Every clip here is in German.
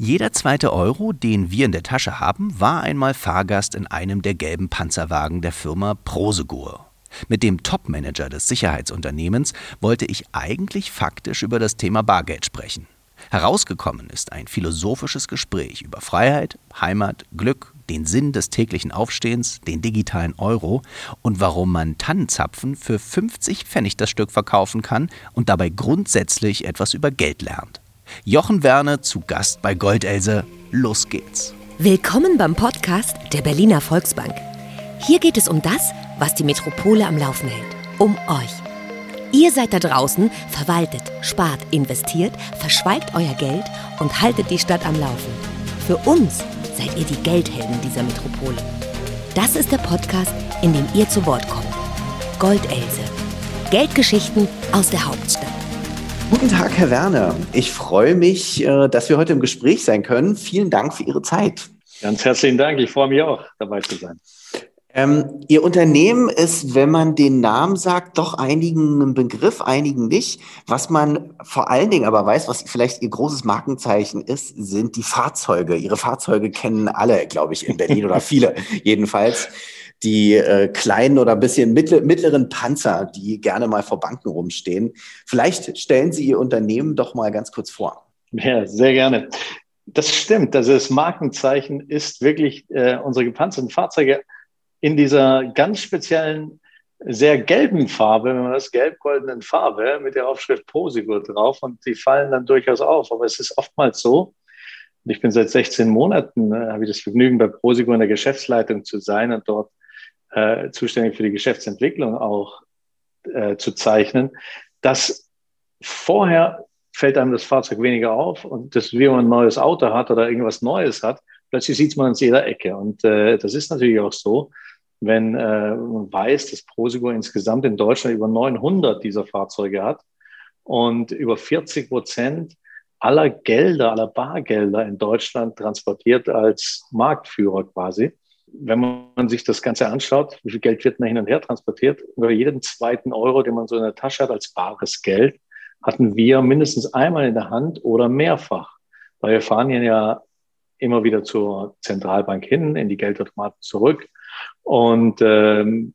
Jeder zweite Euro, den wir in der Tasche haben, war einmal Fahrgast in einem der gelben Panzerwagen der Firma Prosegur. Mit dem Topmanager des Sicherheitsunternehmens wollte ich eigentlich faktisch über das Thema Bargeld sprechen. Herausgekommen ist ein philosophisches Gespräch über Freiheit, Heimat, Glück, den Sinn des täglichen Aufstehens, den digitalen Euro und warum man Tannenzapfen für 50 Pfennig das Stück verkaufen kann und dabei grundsätzlich etwas über Geld lernt. Jochen Werner zu Gast bei Goldelse. Los geht's. Willkommen beim Podcast der Berliner Volksbank. Hier geht es um das, was die Metropole am Laufen hält. Um euch. Ihr seid da draußen, verwaltet, spart, investiert, verschweigt euer Geld und haltet die Stadt am Laufen. Für uns seid ihr die Geldhelden dieser Metropole. Das ist der Podcast, in dem ihr zu Wort kommt. Goldelse. Geldgeschichten aus der Hauptstadt. Guten Tag, Herr Werner. Ich freue mich, äh, dass wir heute im Gespräch sein können. Vielen Dank für Ihre Zeit. Ganz herzlichen Dank. Ich freue mich auch, dabei zu sein. Ähm, Ihr Unternehmen ist, wenn man den Namen sagt, doch einigen ein Begriff, einigen nicht. Was man vor allen Dingen aber weiß, was vielleicht Ihr großes Markenzeichen ist, sind die Fahrzeuge. Ihre Fahrzeuge kennen alle, glaube ich, in Berlin oder viele jedenfalls die äh, kleinen oder ein bisschen mittler, mittleren Panzer, die gerne mal vor Banken rumstehen. Vielleicht stellen Sie Ihr Unternehmen doch mal ganz kurz vor. Ja, sehr gerne. Das stimmt. Also das Markenzeichen ist wirklich äh, unsere gepanzerten Fahrzeuge in dieser ganz speziellen, sehr gelben Farbe, wenn man das gelb-goldenen Farbe mit der Aufschrift Posigur drauf und die fallen dann durchaus auf. Aber es ist oftmals so, ich bin seit 16 Monaten, äh, habe ich das Vergnügen, bei Prosigo in der Geschäftsleitung zu sein und dort äh, zuständig für die Geschäftsentwicklung auch äh, zu zeichnen, dass vorher fällt einem das Fahrzeug weniger auf und das, wie man ein neues Auto hat oder irgendwas Neues hat, plötzlich sieht man es jeder Ecke. Und äh, das ist natürlich auch so, wenn äh, man weiß, dass Prosegur insgesamt in Deutschland über 900 dieser Fahrzeuge hat und über 40 Prozent aller Gelder, aller Bargelder in Deutschland transportiert als Marktführer quasi wenn man sich das Ganze anschaut, wie viel Geld wird da hin und her transportiert, über jeden zweiten Euro, den man so in der Tasche hat als bares Geld, hatten wir mindestens einmal in der Hand oder mehrfach. Weil wir fahren ja immer wieder zur Zentralbank hin, in die Geldautomaten zurück und ähm,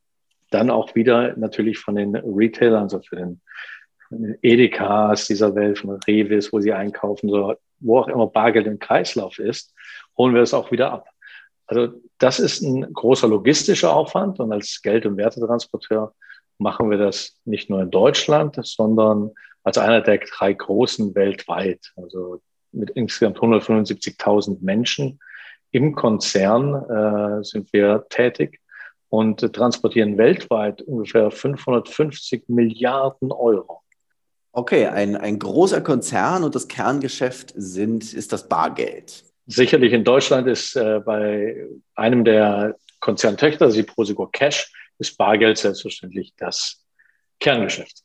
dann auch wieder natürlich von den Retailern, also für den Edekas dieser Welt, von Revis, wo sie einkaufen, so, wo auch immer Bargeld im Kreislauf ist, holen wir es auch wieder ab. Also das ist ein großer logistischer Aufwand und als Geld- und Wertetransporteur machen wir das nicht nur in Deutschland, sondern als einer der drei großen weltweit. Also mit insgesamt 175.000 Menschen im Konzern äh, sind wir tätig und transportieren weltweit ungefähr 550 Milliarden Euro. Okay, ein, ein großer Konzern und das Kerngeschäft sind, ist das Bargeld. Sicherlich in Deutschland ist äh, bei einem der Konzerntöchter, also die Prosegur Cash, ist Bargeld selbstverständlich das Kerngeschäft.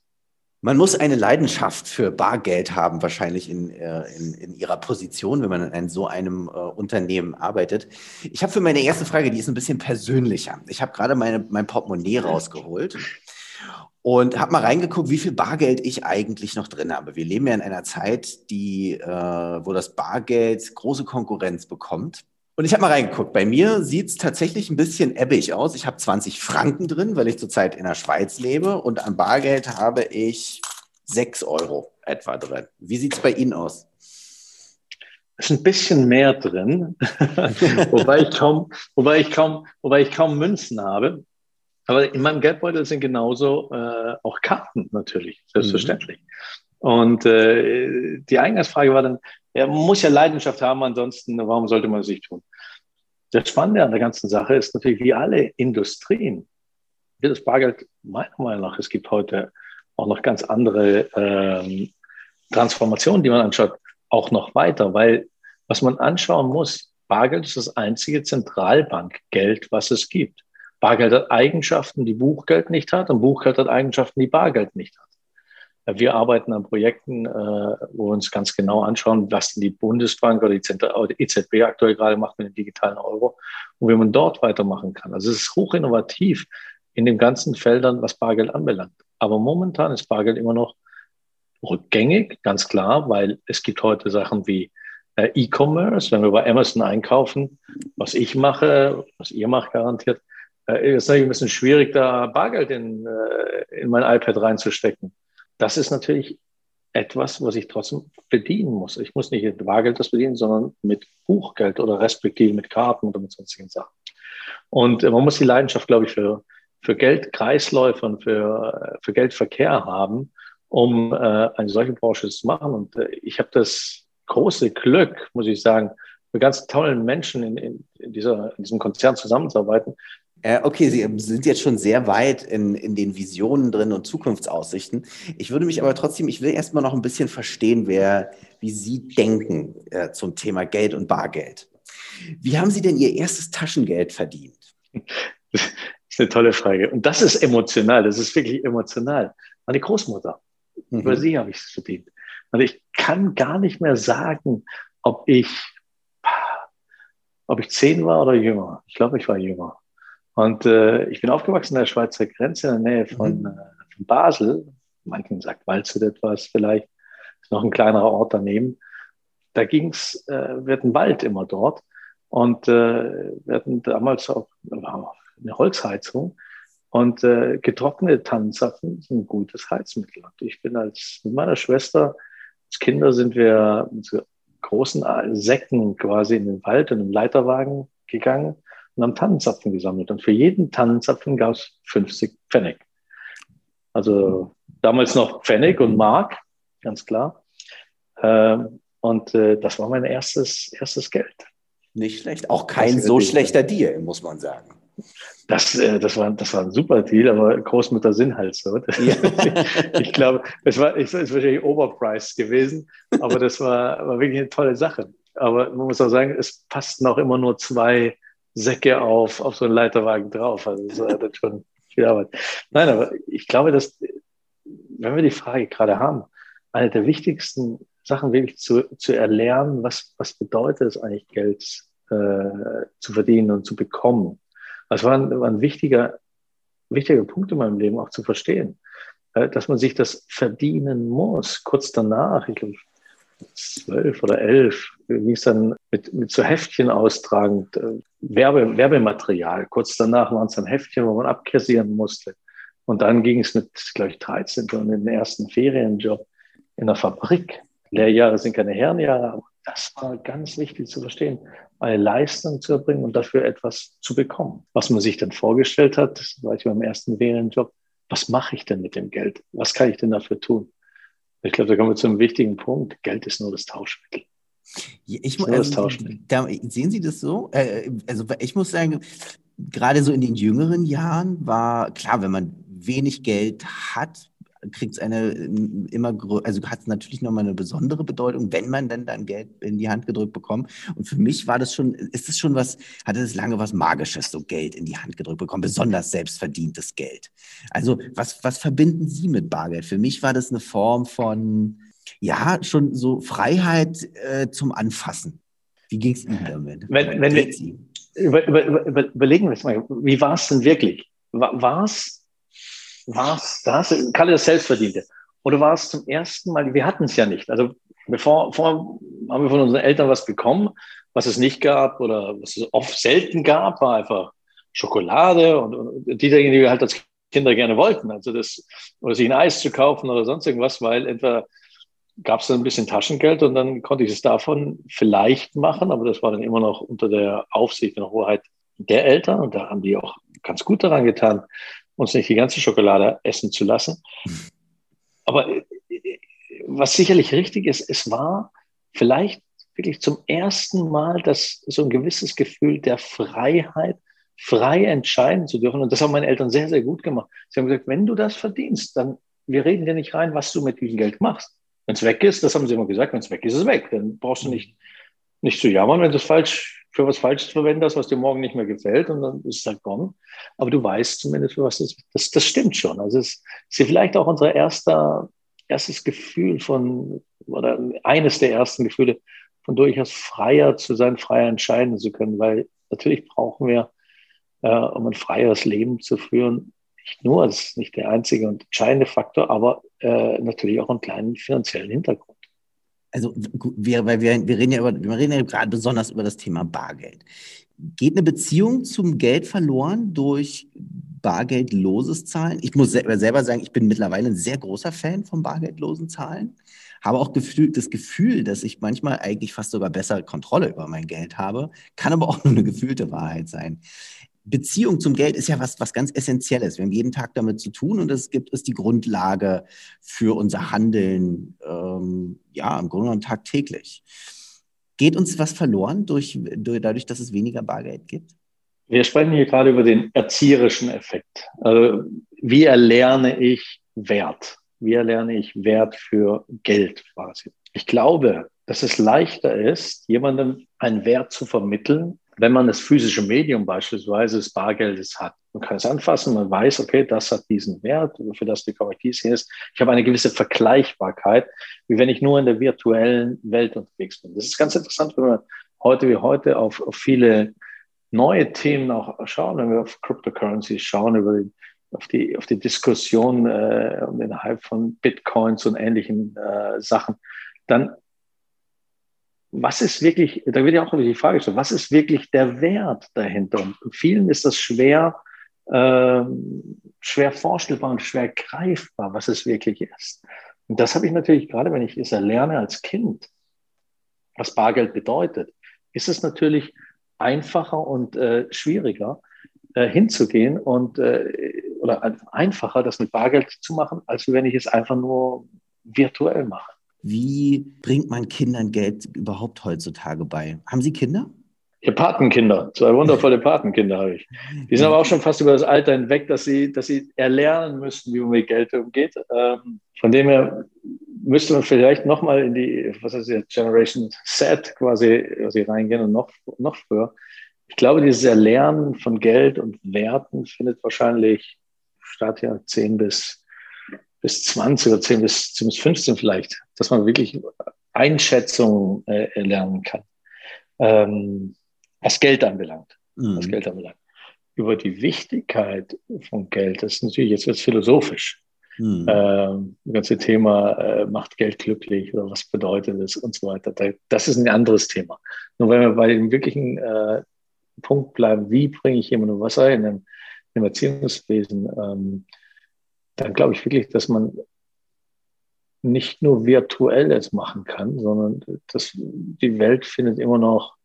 Man muss eine Leidenschaft für Bargeld haben, wahrscheinlich in, äh, in, in Ihrer Position, wenn man in so einem äh, Unternehmen arbeitet. Ich habe für meine erste Frage, die ist ein bisschen persönlicher. Ich habe gerade mein Portemonnaie rausgeholt und habe mal reingeguckt, wie viel Bargeld ich eigentlich noch drin habe. Wir leben ja in einer Zeit, die, äh, wo das Bargeld große Konkurrenz bekommt. Und ich habe mal reingeguckt. Bei mir sieht es tatsächlich ein bisschen ebbig aus. Ich habe 20 Franken drin, weil ich zurzeit in der Schweiz lebe. Und an Bargeld habe ich 6 Euro etwa drin. Wie sieht es bei Ihnen aus? Ist ein bisschen mehr drin, wobei, ich kaum, wobei, ich kaum, wobei ich kaum Münzen habe. Aber in meinem Geldbeutel sind genauso äh, auch Karten natürlich, selbstverständlich. Mhm. Und äh, die Eingangsfrage war dann, er muss ja Leidenschaft haben, ansonsten, warum sollte man es nicht tun? Das Spannende an der ganzen Sache ist natürlich, wie alle Industrien, wird das Bargeld meiner Meinung nach, es gibt heute auch noch ganz andere ähm, Transformationen, die man anschaut, auch noch weiter, weil was man anschauen muss, Bargeld ist das einzige Zentralbankgeld, was es gibt. Bargeld hat Eigenschaften, die Buchgeld nicht hat und Buchgeld hat Eigenschaften, die Bargeld nicht hat. Wir arbeiten an Projekten, äh, wo wir uns ganz genau anschauen, was die Bundesbank oder die, EZB aktuell gerade macht mit dem digitalen Euro und wie man dort weitermachen kann. Also es ist hoch innovativ in den ganzen Feldern, was Bargeld anbelangt. Aber momentan ist Bargeld immer noch rückgängig, ganz klar, weil es gibt heute Sachen wie äh, E-Commerce, wenn wir bei Amazon einkaufen, was ich mache, was ihr macht garantiert, äh, ist natürlich ein bisschen schwierig, da Bargeld in, äh, in mein iPad reinzustecken. Das ist natürlich etwas, was ich trotzdem bedienen muss. Ich muss nicht mit Bargeld das bedienen, sondern mit Buchgeld oder respektive mit Karten oder mit sonstigen Sachen. Und äh, man muss die Leidenschaft, glaube ich, für, für Geldkreisläufe und für, äh, für Geldverkehr haben, um äh, eine solche Branche zu machen. Und äh, ich habe das große Glück, muss ich sagen, mit ganz tollen Menschen in, in, dieser, in diesem Konzern zusammenzuarbeiten, äh, okay, Sie sind jetzt schon sehr weit in, in den Visionen drin und Zukunftsaussichten. Ich würde mich aber trotzdem, ich will erstmal noch ein bisschen verstehen, wer, wie Sie denken äh, zum Thema Geld und Bargeld. Wie haben Sie denn Ihr erstes Taschengeld verdient? Das ist eine tolle Frage. Und das ist emotional, das ist wirklich emotional. Meine Großmutter, mhm. über sie habe ich es verdient. Und ich kann gar nicht mehr sagen, ob ich, ob ich zehn war oder jünger. Ich glaube, ich war jünger. Und äh, ich bin aufgewachsen in der Schweizer Grenze in der Nähe von, mhm. äh, von Basel. Manchen sagt Waldshut etwas vielleicht. Ist noch ein kleinerer Ort daneben. Da ging es, äh, wir hatten Wald immer dort. Und äh, wir hatten damals auch eine Holzheizung. Und äh, getrocknete Tannenzapfen sind ein gutes Heizmittel. Und ich bin als mit meiner Schwester, als Kinder sind wir mit so großen Säcken quasi in den Wald und im Leiterwagen gegangen und haben Tannenzapfen gesammelt. Und für jeden Tannenzapfen gab es 50 Pfennig. Also damals noch Pfennig und Mark, ganz klar. Ähm, und äh, das war mein erstes, erstes Geld. Nicht schlecht. Auch kein so schlechter Deal, muss man sagen. Das, äh, das, war, das war ein super Deal, aber Großmutter sind halt so. Ja. ich glaube, das war, das ist wahrscheinlich Overpriced gewesen, aber das war, war wirklich eine tolle Sache. Aber man muss auch sagen, es passten auch immer nur zwei Säcke auf, auf so einen Leiterwagen drauf. Also das war dann schon viel Arbeit. Nein, aber ich glaube, dass, wenn wir die Frage gerade haben, eine der wichtigsten Sachen wirklich zu, zu erlernen, was, was bedeutet es eigentlich, Geld äh, zu verdienen und zu bekommen. Das war ein, war ein wichtiger, wichtiger Punkt in meinem Leben auch zu verstehen, äh, dass man sich das verdienen muss. Kurz danach, ich glaube, zwölf oder elf, ging es dann mit, mit so Heftchen austragend, äh, Werbe, Werbematerial. Kurz danach waren es dann Heftchen, wo man abkassieren musste. Und dann ging es mit, glaube ich, 13 und den ersten Ferienjob in der Fabrik. Lehrjahre sind keine Herrenjahre, aber das war ganz wichtig zu verstehen, eine Leistung zu erbringen und dafür etwas zu bekommen. Was man sich dann vorgestellt hat, das war ich beim ersten Ferienjob, was mache ich denn mit dem Geld? Was kann ich denn dafür tun? Ich glaube, da kommen wir zu einem wichtigen Punkt. Geld ist nur das Tauschmittel. Ich, also, da, sehen Sie das so? Äh, also ich muss sagen, gerade so in den jüngeren Jahren war klar, wenn man wenig Geld hat, kriegt es eine immer, also hat es natürlich nochmal eine besondere Bedeutung, wenn man dann dann Geld in die Hand gedrückt bekommt. Und für mich war das schon, ist es schon was, hatte es lange was Magisches, so Geld in die Hand gedrückt bekommen, besonders selbstverdientes Geld. Also was, was verbinden Sie mit Bargeld? Für mich war das eine Form von, ja, schon so Freiheit äh, zum Anfassen. Wie ging es Ihnen damit? Wenn, wenn wir, über, über, über, überlegen wir es mal, wie war es denn wirklich? War es war's das? Kalle das Selbstverdiente. Oder war es zum ersten Mal, wir hatten es ja nicht. Also bevor, vor haben wir von unseren Eltern was bekommen, was es nicht gab oder was es oft selten gab, war einfach Schokolade und, und die Dinge, die wir halt als Kinder gerne wollten. Also das, oder sich ein Eis zu kaufen oder sonst irgendwas, weil etwa gab es dann ein bisschen Taschengeld und dann konnte ich es davon vielleicht machen, aber das war dann immer noch unter der Aufsicht und Hoheit der Eltern und da haben die auch ganz gut daran getan, uns nicht die ganze Schokolade essen zu lassen. Aber äh, was sicherlich richtig ist, es war vielleicht wirklich zum ersten Mal das, so ein gewisses Gefühl der Freiheit, frei entscheiden zu dürfen. Und das haben meine Eltern sehr, sehr gut gemacht. Sie haben gesagt, wenn du das verdienst, dann, wir reden dir nicht rein, was du mit diesem Geld machst. Wenn es weg ist, das haben sie immer gesagt, wenn es weg ist, ist es weg. Dann brauchst du nicht, nicht zu jammern, wenn du es falsch für was Falsches verwendest, was dir morgen nicht mehr gefällt und dann ist es halt gone. Aber du weißt zumindest, für was das, das, das stimmt schon. Also es ist vielleicht auch unser erster, erstes Gefühl von, oder eines der ersten Gefühle, von durchaus freier zu sein, freier entscheiden zu können, weil natürlich brauchen wir, äh, um ein freieres Leben zu führen, nicht nur, das ist nicht der einzige und entscheidende Faktor, aber äh, natürlich auch einen kleinen finanziellen Hintergrund. Also wir, weil wir, wir reden ja über, wir reden ja gerade besonders über das Thema Bargeld. Geht eine Beziehung zum Geld verloren durch bargeldloses Zahlen? Ich muss selber sagen, ich bin mittlerweile ein sehr großer Fan von bargeldlosen Zahlen. Habe auch das Gefühl, dass ich manchmal eigentlich fast sogar bessere Kontrolle über mein Geld habe. Kann aber auch nur eine gefühlte Wahrheit sein. Beziehung zum Geld ist ja was, was ganz Essentielles. Wir haben jeden Tag damit zu tun und es gibt es die Grundlage für unser Handeln, ähm, ja, im Grunde genommen tagtäglich. Geht uns was verloren durch, durch, dadurch, dass es weniger Bargeld gibt? Wir sprechen hier gerade über den erzieherischen Effekt. Also, wie erlerne ich Wert? Wie erlerne ich Wert für Geld quasi? Ich glaube, dass es leichter ist, jemandem einen Wert zu vermitteln, wenn man das physische Medium beispielsweise des Bargeldes hat. Man kann es anfassen, man weiß, okay, das hat diesen Wert, für das die Korrektiv ist. Ich habe eine gewisse Vergleichbarkeit, wie wenn ich nur in der virtuellen Welt unterwegs bin. Das ist ganz interessant, wenn wir heute wie heute auf, auf viele neue Themen auch schauen, wenn wir auf Cryptocurrencies schauen, über die, auf, die, auf die Diskussion äh, um den Hype von Bitcoins und ähnlichen äh, Sachen, dann was ist wirklich, da wird ja auch die Frage gestellt, was ist wirklich der Wert dahinter? Und vielen ist das schwer, äh, schwer vorstellbar und schwer greifbar, was es wirklich ist. Und das habe ich natürlich, gerade wenn ich es erlerne als Kind, was Bargeld bedeutet, ist es natürlich einfacher und äh, schwieriger äh, hinzugehen und äh, oder einfacher, das mit Bargeld zu machen, als wenn ich es einfach nur virtuell mache. Wie bringt man Kindern Geld überhaupt heutzutage bei? Haben Sie Kinder? Ja, Patenkinder, zwei wundervolle Patenkinder habe ich. Die sind aber auch schon fast über das Alter hinweg, dass sie, dass sie erlernen müssten, wie man mit Geld umgeht. Ähm, von dem her müsste man vielleicht nochmal in die, was heißt jetzt, Generation Set quasi, quasi reingehen und noch, noch früher. Ich glaube, dieses Erlernen von Geld und Werten findet wahrscheinlich statt ja 10 bis bis 20 oder 10 bis, 10 bis 15 vielleicht, dass man wirklich Einschätzungen äh, lernen kann, ähm, was Geld anbelangt. Mhm. Was Geld anbelangt. Über die Wichtigkeit von Geld, das ist natürlich, jetzt wird philosophisch. Mhm. Ähm, das ganze Thema äh, macht Geld glücklich oder was bedeutet es und so weiter. Das ist ein anderes Thema. Nur wenn wir bei dem wirklichen äh, Punkt bleiben, wie bringe ich jemandem was ein im, im Erziehungswesen, ähm, dann glaube ich wirklich, dass man nicht nur virtuelles machen kann, sondern das, die Welt findet immer noch,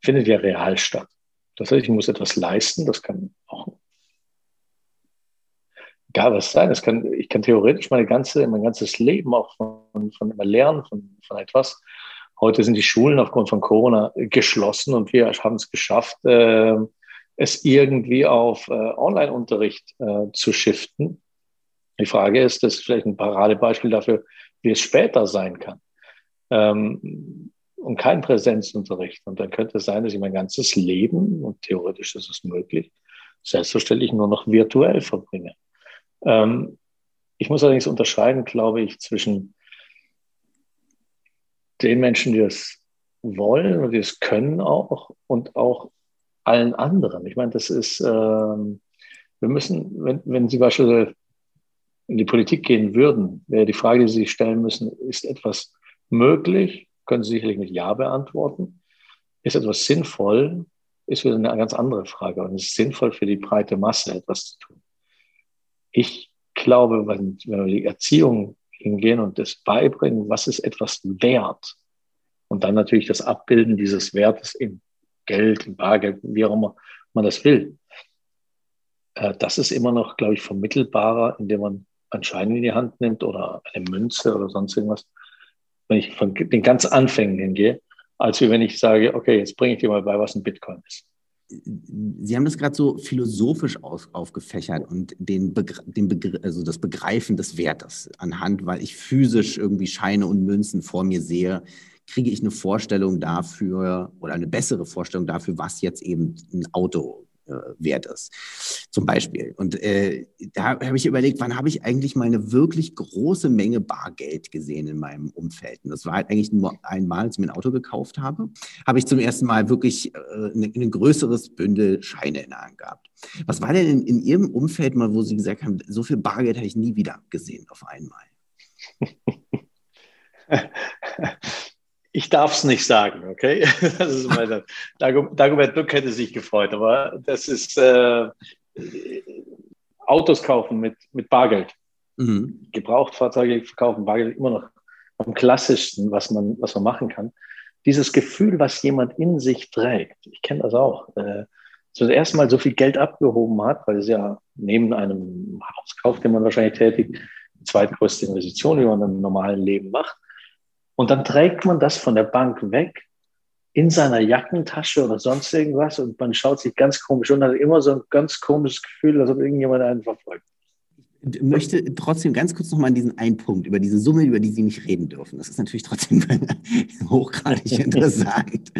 findet ja real statt. Das heißt, ich muss etwas leisten, das kann auch egal was sein. Das kann, ich kann theoretisch meine ganze, mein ganzes Leben auch von, von immer lernen, von, von etwas. Heute sind die Schulen aufgrund von Corona geschlossen und wir haben es geschafft, äh, es irgendwie auf äh, Online-Unterricht äh, zu shiften. Die Frage ist, das ist vielleicht ein Paradebeispiel dafür, wie es später sein kann. Ähm, und kein Präsenzunterricht. Und dann könnte es sein, dass ich mein ganzes Leben, und theoretisch ist es möglich, selbstverständlich nur noch virtuell verbringe. Ähm, ich muss allerdings unterscheiden, glaube ich, zwischen den Menschen, die es wollen und die es können auch und auch allen anderen. Ich meine, das ist, ähm, wir müssen, wenn, wenn Sie beispielsweise in die Politik gehen würden, wäre die Frage, die Sie sich stellen müssen, ist etwas möglich? Können Sie sicherlich mit Ja beantworten. Ist etwas sinnvoll? Ist wieder eine ganz andere Frage. Und es ist sinnvoll für die breite Masse, etwas zu tun. Ich glaube, wenn, wenn wir die Erziehung hingehen und das beibringen, was ist etwas wert? Und dann natürlich das Abbilden dieses Wertes in Geld, in Bargeld, wie auch immer man das will. Äh, das ist immer noch, glaube ich, vermittelbarer, indem man einen Schein in die Hand nimmt oder eine Münze oder sonst irgendwas, wenn ich von den ganz Anfängen hingehe, als wie wenn ich sage, okay, jetzt bringe ich dir mal bei, was ein Bitcoin ist. Sie haben das gerade so philosophisch auf, aufgefächert und den, Begr den Begr also das Begreifen des Wertes anhand, weil ich physisch irgendwie Scheine und Münzen vor mir sehe, kriege ich eine Vorstellung dafür oder eine bessere Vorstellung dafür, was jetzt eben ein Auto wert ist. Zum Beispiel. Und äh, da habe ich überlegt, wann habe ich eigentlich mal eine wirklich große Menge Bargeld gesehen in meinem Umfeld? Und das war halt eigentlich nur einmal, als ich mir ein Auto gekauft habe, habe ich zum ersten Mal wirklich äh, ein, ein größeres Bündel Scheine in der Hand gehabt. Was war denn in, in Ihrem Umfeld mal, wo Sie gesagt haben, so viel Bargeld habe ich nie wieder gesehen auf einmal? Ich darf es nicht sagen, okay? Das ist meine, Dagobert Duck hätte sich gefreut, aber das ist äh, Autos kaufen mit, mit Bargeld. Mhm. Gebrauchtfahrzeuge verkaufen, Bargeld immer noch am klassischsten, was man, was man machen kann. Dieses Gefühl, was jemand in sich trägt, ich kenne das auch, äh, so erstmal so viel Geld abgehoben hat, weil es ja neben einem Hauskauf, den man wahrscheinlich tätigt, die zweitgrößte Investition, die man im normalen Leben macht. Und dann trägt man das von der Bank weg in seiner Jackentasche oder sonst irgendwas und man schaut sich ganz komisch und hat immer so ein ganz komisches Gefühl, als ob irgendjemand einen verfolgt möchte trotzdem ganz kurz nochmal an diesen einen Punkt, über diese Summe, über die Sie nicht reden dürfen. Das ist natürlich trotzdem hochgradig interessant.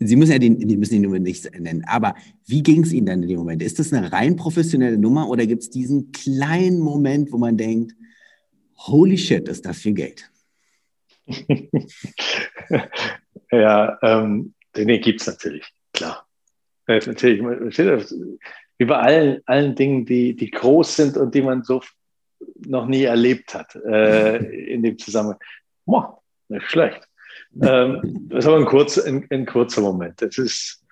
Sie müssen ja den, die müssen die Nummer nicht nennen. Aber wie ging es Ihnen dann in dem Moment? Ist das eine rein professionelle Nummer oder gibt es diesen kleinen Moment, wo man denkt, holy shit, ist das viel Geld? ja, ähm, den gibt es natürlich, klar. Natürlich, wie bei allen, allen Dingen, die, die groß sind und die man so noch nie erlebt hat äh, in dem Zusammenhang. Boah, nicht schlecht. Ähm, das ist aber ein, kurz, ein, ein kurzer Moment. Es ist,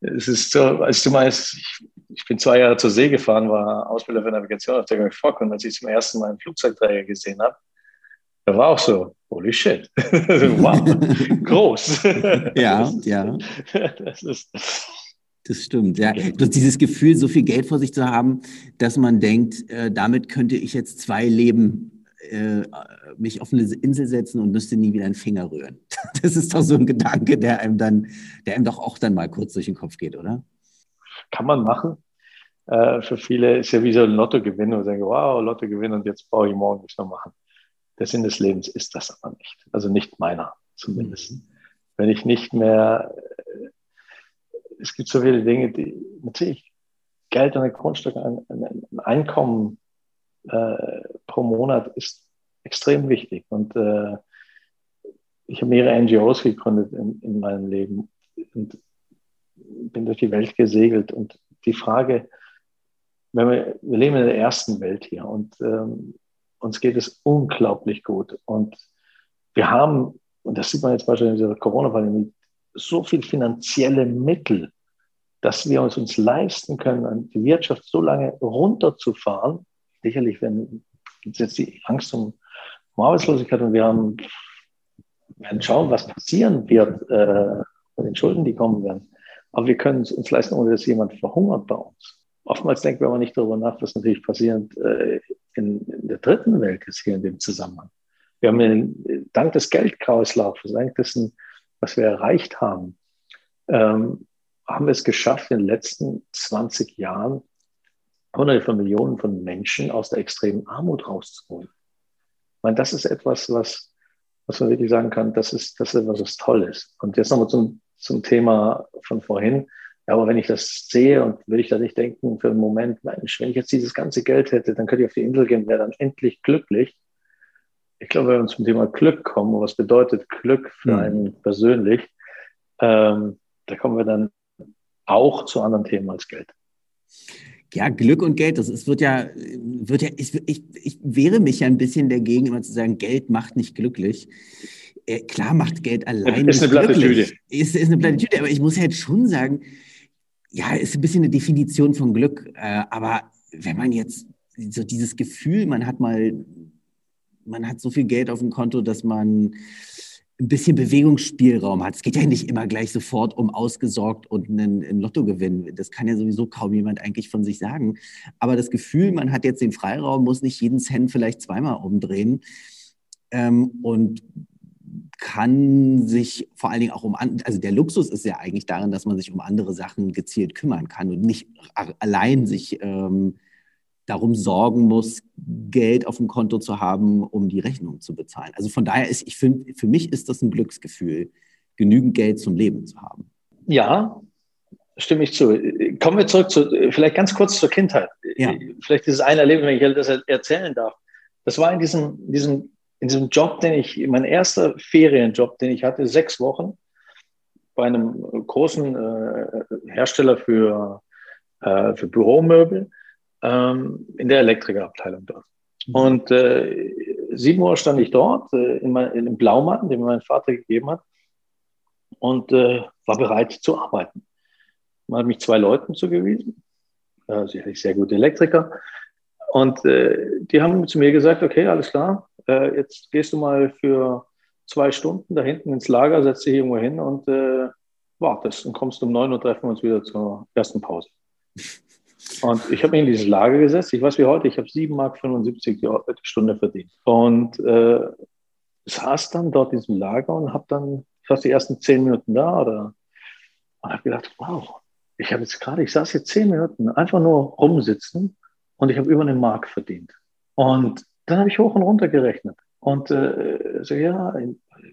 es ist so, als du meinst, ich, ich, bin zwei Jahre zur See gefahren, war Ausbilder für Navigation auf der Fock und als ich zum ersten Mal einen Flugzeugträger gesehen habe, da war auch so, holy shit. wow, groß. ja, ja. Das ist, das stimmt, ja. Das, dieses Gefühl, so viel Geld vor sich zu haben, dass man denkt, äh, damit könnte ich jetzt zwei Leben äh, mich auf eine Insel setzen und müsste nie wieder einen Finger rühren. Das ist doch so ein Gedanke, der einem dann, der einem doch auch dann mal kurz durch den Kopf geht, oder? Kann man machen. Äh, für viele ist ja wie so ein Lottogewinn und sagen, wow, Lottogewinn und jetzt brauche ich morgen nichts mehr machen. Der Sinn des Lebens ist das aber nicht. Also nicht meiner zumindest. Mhm. Wenn ich nicht mehr es gibt so viele Dinge, die natürlich Geld und ein Grundstück, ein, ein Einkommen äh, pro Monat ist extrem wichtig. Und äh, ich habe mehrere NGOs gegründet in, in meinem Leben und bin durch die Welt gesegelt. Und die Frage, wenn wir, wir leben in der ersten Welt hier und ähm, uns geht es unglaublich gut. Und wir haben, und das sieht man jetzt beispielsweise in dieser Corona-Pandemie, so viel finanzielle Mittel, dass wir uns, uns leisten können, die Wirtschaft so lange runterzufahren. Sicherlich, wenn jetzt die Angst um, um Arbeitslosigkeit und wir haben, werden schauen, was passieren wird äh, mit den Schulden, die kommen werden. Aber wir können es uns leisten, ohne dass jemand verhungert bei uns. Oftmals denken wir aber nicht darüber nach, was natürlich passiert äh, in, in, der dritten Welt ist hier in dem Zusammenhang. Wir haben den, dank des Geldkreislaufs, dank dessen, was wir erreicht haben, ähm, haben wir es geschafft, in den letzten 20 Jahren hunderte von Millionen von Menschen aus der extremen Armut rauszuholen. Ich meine, das ist etwas, was, was man wirklich sagen kann, das ist, das ist etwas, was toll ist. Und jetzt nochmal zum, zum Thema von vorhin. Ja, aber wenn ich das sehe und würde ich da nicht denken für einen Moment, Mensch, wenn ich jetzt dieses ganze Geld hätte, dann könnte ich auf die Insel gehen, wäre dann endlich glücklich. Ich glaube, wenn wir zum Thema Glück kommen, und was bedeutet Glück für mhm. einen persönlich, ähm, da kommen wir dann auch zu anderen Themen als Geld. Ja, Glück und Geld, das ist, wird ja, wird ja, ich, ich, ich wehre mich ja ein bisschen dagegen, immer zu sagen, Geld macht nicht glücklich. Äh, klar macht Geld allein ist nicht eine glücklich. Ist, ist eine Plattitüde, aber ich muss ja jetzt schon sagen, ja, ist ein bisschen eine Definition von Glück. Äh, aber wenn man jetzt so dieses Gefühl, man hat mal, man hat so viel Geld auf dem Konto, dass man ein bisschen Bewegungsspielraum hat. Es geht ja nicht immer gleich sofort um ausgesorgt und einen, einen Lottogewinn. Das kann ja sowieso kaum jemand eigentlich von sich sagen. Aber das Gefühl, man hat jetzt den Freiraum, muss nicht jeden Cent vielleicht zweimal umdrehen ähm, und kann sich vor allen Dingen auch um, also der Luxus ist ja eigentlich darin, dass man sich um andere Sachen gezielt kümmern kann und nicht allein sich ähm, darum sorgen muss, Geld auf dem Konto zu haben, um die Rechnung zu bezahlen. Also von daher ist, ich finde, für mich ist das ein Glücksgefühl, genügend Geld zum Leben zu haben. Ja, stimme ich zu. Kommen wir zurück zu, vielleicht ganz kurz zur Kindheit. Ja. Vielleicht dieses eine Erlebnis, wenn ich das erzählen darf. Das war in diesem, diesem, in diesem Job, den ich, mein erster Ferienjob, den ich hatte, sechs Wochen bei einem großen äh, Hersteller für, äh, für Büromöbel ähm, in der Elektrikerabteilung dort. Mhm. Und äh, sieben Uhr stand ich dort äh, in, mein, in dem Blaumann, den mir mein Vater gegeben hat und äh, war bereit zu arbeiten. Man hat mich zwei Leuten zugewiesen, äh, sicherlich sehr gute Elektriker. Und äh, die haben zu mir gesagt, okay, alles klar, äh, jetzt gehst du mal für zwei Stunden da hinten ins Lager, setzt dich irgendwo hin und äh, wartest und kommst um neun Uhr, treffen wir uns wieder zur ersten Pause. Und ich habe mich in dieses Lager gesetzt. Ich weiß wie heute, ich habe 7,75 Mark die Stunde verdient. Und äh, saß dann dort in diesem Lager und habe dann fast die ersten zehn Minuten da oder und habe gedacht, wow, ich habe jetzt gerade, ich saß hier zehn Minuten einfach nur rumsitzen und ich habe über einen Mark verdient. Und dann habe ich hoch und runter gerechnet. Und äh, so, ja,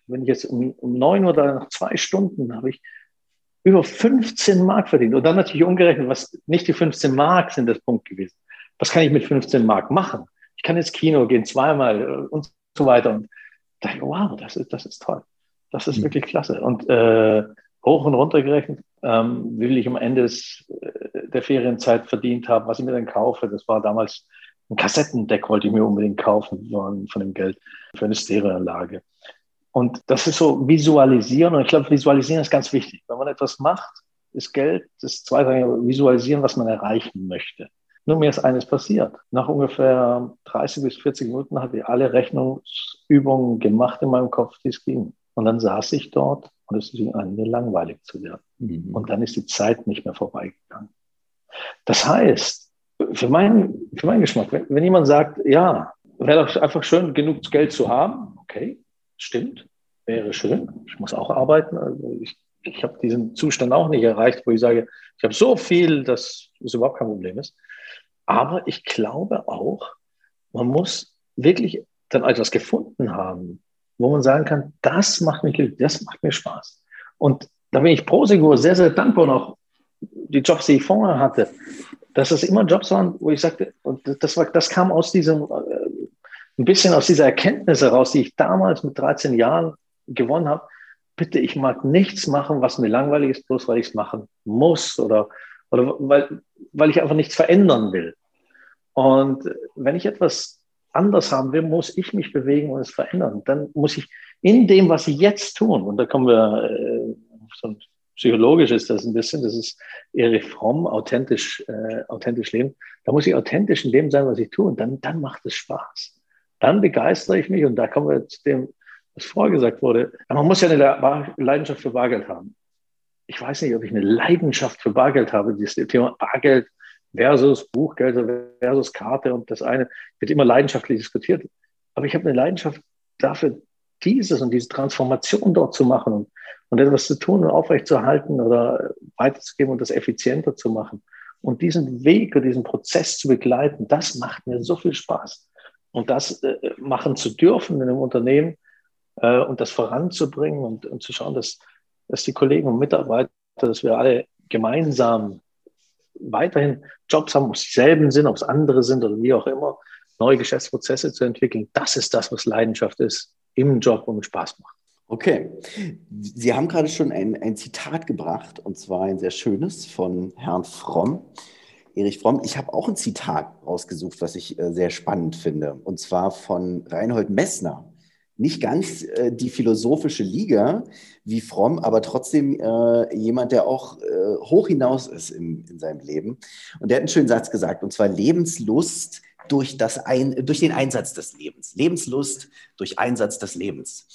wenn ich jetzt um, um neun oder nach zwei Stunden habe ich über 15 Mark verdient. Und dann natürlich umgerechnet, was nicht die 15 Mark sind das Punkt gewesen. Was kann ich mit 15 Mark machen? Ich kann ins Kino gehen, zweimal äh, und so weiter. Und da dachte ich, wow, das ist, das ist toll. Das ist mhm. wirklich klasse. Und äh, hoch und runter gerechnet, ähm, viel ich am Ende des, äh, der Ferienzeit verdient habe, was ich mir dann kaufe. Das war damals ein Kassettendeck, wollte ich mir unbedingt kaufen von, von dem Geld für eine Stereoanlage. Und das ist so visualisieren. Und ich glaube, visualisieren ist ganz wichtig. Wenn man etwas macht, ist Geld das zweite, visualisieren, was man erreichen möchte. Nur mir ist eines passiert. Nach ungefähr 30 bis 40 Minuten hatte ich alle Rechnungsübungen gemacht in meinem Kopf, die es ging. Und dann saß ich dort und es fing an, mir langweilig zu werden. Mhm. Und dann ist die Zeit nicht mehr vorbeigegangen. Das heißt, für meinen, für meinen Geschmack, wenn, wenn jemand sagt, ja, wäre doch einfach schön, genug Geld zu haben, okay, Stimmt, wäre schön. Ich muss auch arbeiten. Also ich, ich habe diesen Zustand auch nicht erreicht, wo ich sage, ich habe so viel, dass es überhaupt kein Problem ist. Aber ich glaube auch, man muss wirklich dann etwas gefunden haben, wo man sagen kann, das macht mich glücklich, das macht mir Spaß. Und da bin ich Prosegur sehr, sehr dankbar und auch die Jobs, die ich vorher hatte, dass es immer Jobs waren, wo ich sagte, und das, war, das kam aus diesem äh, ein bisschen aus dieser Erkenntnis heraus, die ich damals mit 13 Jahren gewonnen habe, bitte, ich mag nichts machen, was mir langweilig ist, bloß weil ich es machen muss oder, oder weil, weil ich einfach nichts verändern will. Und wenn ich etwas anders haben will, muss ich mich bewegen und es verändern. Dann muss ich in dem, was ich jetzt tun, und da kommen wir, äh, so ein psychologisch ist das ein bisschen, das ist Erich Fromm, authentisch, äh, authentisch leben. Da muss ich authentisch in dem sein, was ich tue, und dann, dann macht es Spaß dann begeistere ich mich und da kommen wir zu dem, was vorher gesagt wurde. Man muss ja eine Leidenschaft für Bargeld haben. Ich weiß nicht, ob ich eine Leidenschaft für Bargeld habe. Dieses Thema Bargeld versus Buchgeld versus Karte und das eine wird immer leidenschaftlich diskutiert. Aber ich habe eine Leidenschaft dafür, dieses und diese Transformation dort zu machen und, und etwas zu tun und aufrechtzuerhalten oder weiterzugeben und das effizienter zu machen. Und diesen Weg oder diesen Prozess zu begleiten, das macht mir so viel Spaß. Und das äh, machen zu dürfen in einem Unternehmen äh, und das voranzubringen und, und zu schauen, dass, dass die Kollegen und Mitarbeiter, dass wir alle gemeinsam weiterhin Jobs haben, ob es dieselben sind, ob es andere sind oder wie auch immer, neue Geschäftsprozesse zu entwickeln. Das ist das, was Leidenschaft ist im Job und Spaß macht. Okay. Sie haben gerade schon ein, ein Zitat gebracht, und zwar ein sehr schönes von Herrn Fromm. Erich Fromm. Ich habe auch ein Zitat rausgesucht, was ich äh, sehr spannend finde, und zwar von Reinhold Messner. Nicht ganz äh, die philosophische Liga wie Fromm, aber trotzdem äh, jemand, der auch äh, hoch hinaus ist in, in seinem Leben. Und der hat einen schönen Satz gesagt, und zwar Lebenslust durch, das ein, durch den Einsatz des Lebens. Lebenslust durch Einsatz des Lebens.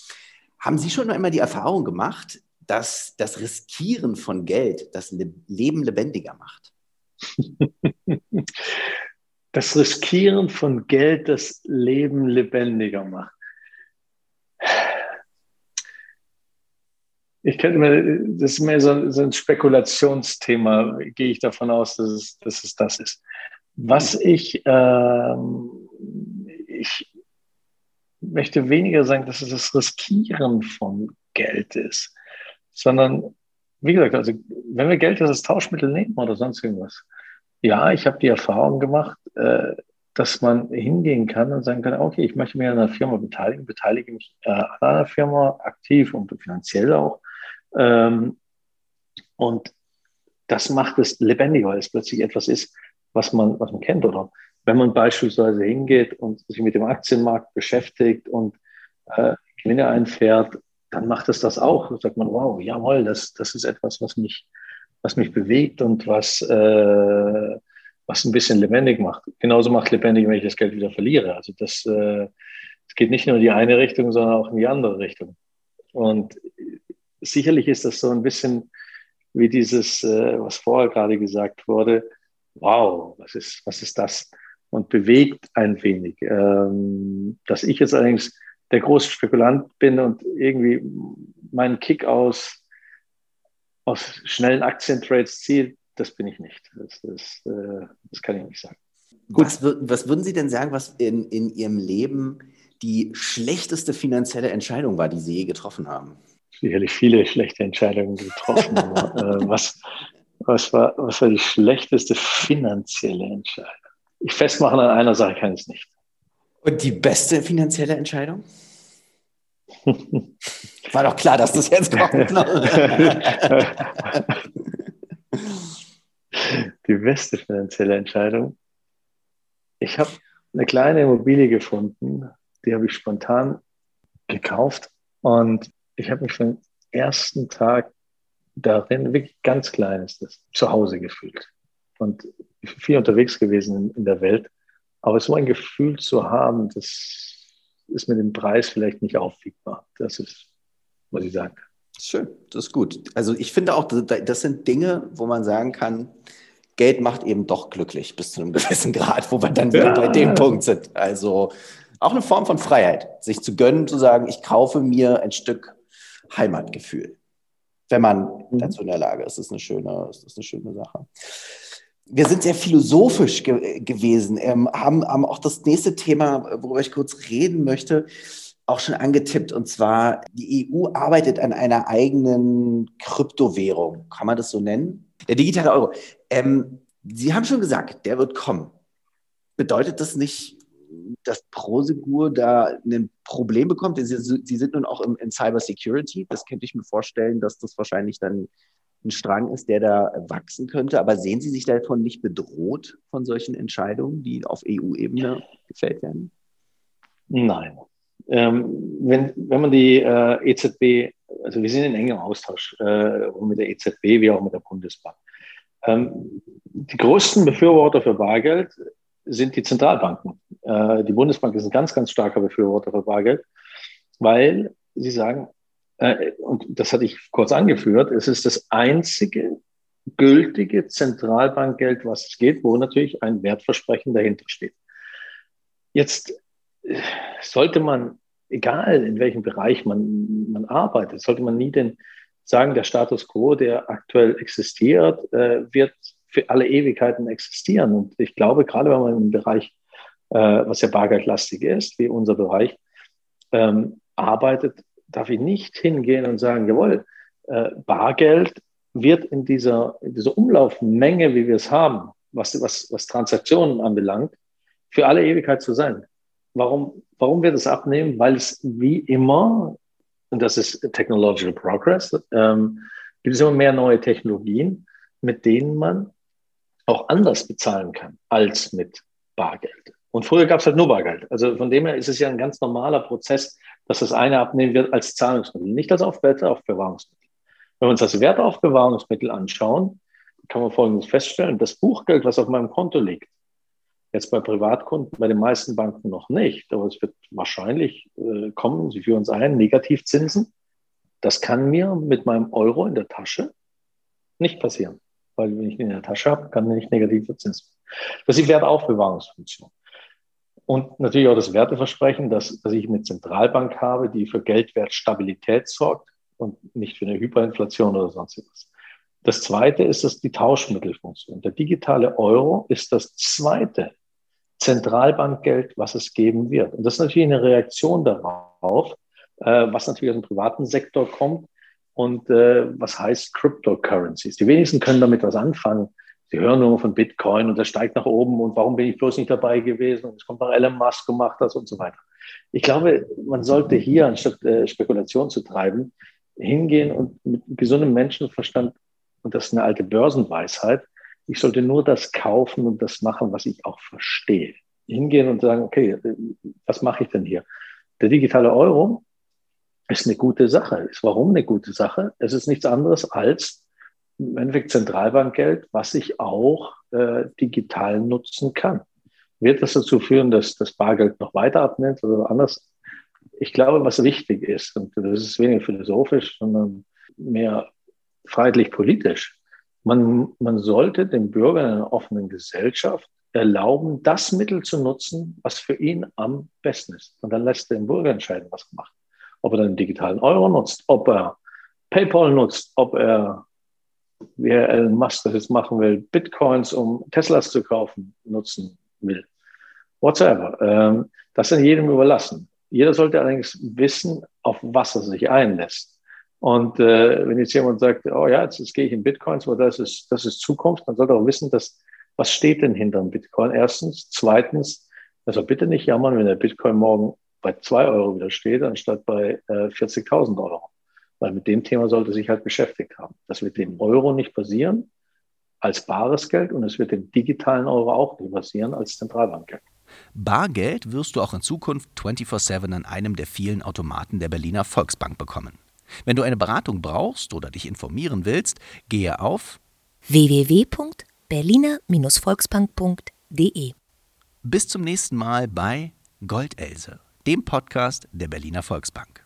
Haben Sie schon einmal die Erfahrung gemacht, dass das Riskieren von Geld das Leben lebendiger macht? das Riskieren von Geld das Leben lebendiger macht. Ich könnte mir, das ist mehr so, ein Spekulationsthema, gehe ich davon aus, dass es, dass es das ist. Was ich, ähm, ich möchte weniger sagen, dass es das Riskieren von Geld ist, sondern wie gesagt, also wenn wir Geld als Tauschmittel nehmen oder sonst irgendwas, ja, ich habe die Erfahrung gemacht, äh, dass man hingehen kann und sagen kann, okay, ich möchte mich an einer Firma beteiligen, beteilige mich äh, an einer Firma aktiv und finanziell auch. Ähm, und das macht es lebendiger, weil es plötzlich etwas ist, was man, was man kennt. Oder wenn man beispielsweise hingeht und sich mit dem Aktienmarkt beschäftigt und äh, Gewinne einfährt, dann macht es das auch. Da sagt man, wow, jawohl, das, das ist etwas, was mich, was mich bewegt und was, äh, was ein bisschen lebendig macht. Genauso macht lebendig, wenn ich das Geld wieder verliere. Also das, äh, es geht nicht nur in die eine Richtung, sondern auch in die andere Richtung. Und sicherlich ist das so ein bisschen wie dieses, äh, was vorher gerade gesagt wurde, wow, was ist, was ist das? Und bewegt ein wenig. Ähm, dass ich jetzt allerdings der große Spekulant bin und irgendwie meinen Kick aus, aus schnellen Aktientrades ziehe, das bin ich nicht. Das, das, äh, das kann ich nicht sagen. Gut. Was, was, würden Sie denn sagen, was in, in Ihrem Leben die schlechteste finanzielle Entscheidung war, die Sie je getroffen haben? Sicherlich viele schlechte Entscheidungen getroffen. aber, äh, was, was, war, was war die schlechteste finanzielle Entscheidung? Ich festmachen an einer Sache kann ich es nicht. Und die beste finanzielle Entscheidung? War doch klar, dass das jetzt kommt. die beste finanzielle Entscheidung. Ich habe eine kleine Immobilie gefunden, die habe ich spontan gekauft und ich habe mich von ersten Tag darin, wirklich ganz klein ist das, zu Hause gefühlt. Und viel unterwegs gewesen in, in der Welt. Aber so ein Gefühl zu haben, das ist mit dem Preis vielleicht nicht aufwiegbar. Das ist, was ich sagen kann. Schön, das ist gut. Also ich finde auch, das sind Dinge, wo man sagen kann, Geld macht eben doch glücklich bis zu einem gewissen Grad, wo wir dann wieder ja. bei dem Punkt sind. Also auch eine Form von Freiheit, sich zu gönnen, zu sagen, ich kaufe mir ein Stück Heimatgefühl, wenn man mhm. dazu in der Lage ist. Das ist eine schöne, das ist eine schöne Sache. Wir sind sehr philosophisch ge gewesen, ähm, haben, haben auch das nächste Thema, worüber ich kurz reden möchte, auch schon angetippt. Und zwar, die EU arbeitet an einer eigenen Kryptowährung. Kann man das so nennen? Der digitale Euro. Ähm, Sie haben schon gesagt, der wird kommen. Bedeutet das nicht, dass Prosegur da ein Problem bekommt? Sie, Sie sind nun auch im, in Cyber Security. Das könnte ich mir vorstellen, dass das wahrscheinlich dann ein Strang ist, der da wachsen könnte. Aber sehen Sie sich davon nicht bedroht von solchen Entscheidungen, die auf EU-Ebene gefällt werden? Nein. Ähm, wenn, wenn man die äh, EZB, also wir sind in engem Austausch äh, mit der EZB wie auch mit der Bundesbank. Ähm, die größten Befürworter für Bargeld sind die Zentralbanken. Äh, die Bundesbank ist ein ganz, ganz starker Befürworter für Bargeld, weil sie sagen, äh, und das hatte ich kurz angeführt, es ist das einzige gültige Zentralbankgeld, was es geht, wo natürlich ein Wertversprechen dahinter steht. Jetzt äh, sollte man, egal in welchem Bereich man, man arbeitet, sollte man nie den sagen, der Status quo, der aktuell existiert, äh, wird für alle Ewigkeiten existieren. Und ich glaube, gerade wenn man im Bereich, äh, was ja bargeldlastig ist, wie unser Bereich, ähm, arbeitet, darf ich nicht hingehen und sagen, jawohl, äh, Bargeld wird in dieser, in dieser Umlaufmenge, wie wir es haben, was, was, was Transaktionen anbelangt, für alle Ewigkeit zu sein. Warum, warum wird es abnehmen? Weil es wie immer, und das ist Technological Progress, ähm, gibt es immer mehr neue Technologien, mit denen man auch anders bezahlen kann als mit Bargeld. Und früher gab es halt nur Bargeld. Also von dem her ist es ja ein ganz normaler Prozess, dass das eine abnehmen wird als Zahlungsmittel, nicht als Wertaufbewahrungsmittel. Wenn wir uns das Wertaufbewahrungsmittel anschauen, kann man Folgendes feststellen. Das Buchgeld, was auf meinem Konto liegt, jetzt bei Privatkunden, bei den meisten Banken noch nicht, aber es wird wahrscheinlich äh, kommen, sie führen uns ein, Negativzinsen. Das kann mir mit meinem Euro in der Tasche nicht passieren weil wenn ich ihn in der Tasche habe, kann er nicht negative Zinsen. Das ist die Wertaufbewahrungsfunktion. Und natürlich auch das Werteversprechen, dass, dass ich eine Zentralbank habe, die für Geldwertstabilität sorgt und nicht für eine Hyperinflation oder sonst etwas. Das zweite ist das die Tauschmittelfunktion. Der digitale Euro ist das zweite Zentralbankgeld, was es geben wird. Und das ist natürlich eine Reaktion darauf, äh, was natürlich aus dem privaten Sektor kommt, und äh, was heißt Cryptocurrencies. Die wenigsten können damit was anfangen. Sie hören nur von Bitcoin und das steigt nach oben und warum bin ich bloß nicht dabei gewesen und es kommt nach Elon Musk gemacht das und so weiter. Ich glaube, man sollte hier, anstatt äh, Spekulation zu treiben, hingehen und mit gesundem Menschenverstand, und das ist eine alte Börsenweisheit, Ich sollte nur das kaufen und das machen, was ich auch verstehe. Hingehen und sagen, okay, was mache ich denn hier? Der digitale Euro ist eine gute Sache. Ist warum eine gute Sache? Es ist nichts anderes als im Endeffekt Zentralbankgeld, was ich auch äh, digital nutzen kann. Wird das dazu führen, dass das Bargeld noch weiter abnimmt oder anders? Ich glaube, was wichtig ist, und das ist weniger philosophisch, sondern mehr freiheitlich-politisch, man, man sollte den Bürgern in einer offenen Gesellschaft erlauben, das Mittel zu nutzen, was für ihn am besten ist. Und dann lässt der Bürger entscheiden, was er macht. Ob er den digitalen Euro nutzt, ob er PayPal nutzt, ob er, wie Herr Elon Musk das jetzt machen will, Bitcoins, um Teslas zu kaufen, nutzen will. Whatsoever. Ähm, das ist jedem überlassen. Jeder sollte allerdings wissen, auf was er sich einlässt. Und äh, wenn jetzt jemand sagt, oh ja, jetzt, jetzt gehe ich in Bitcoins, weil das ist, das ist Zukunft, dann sollte auch wissen, dass, was steht denn hinter dem Bitcoin? Erstens. Zweitens, also bitte nicht jammern, wenn der Bitcoin morgen bei zwei Euro wieder steht, anstatt bei äh, 40.000 Euro. Weil mit dem Thema sollte sich halt beschäftigt haben. Das wird dem Euro nicht passieren als bares Geld und es wird dem digitalen Euro auch nicht passieren als Zentralbankgeld. Bargeld wirst du auch in Zukunft 24-7 an einem der vielen Automaten der Berliner Volksbank bekommen. Wenn du eine Beratung brauchst oder dich informieren willst, gehe auf www.berliner-volksbank.de. Bis zum nächsten Mal bei Goldelse, dem Podcast der Berliner Volksbank.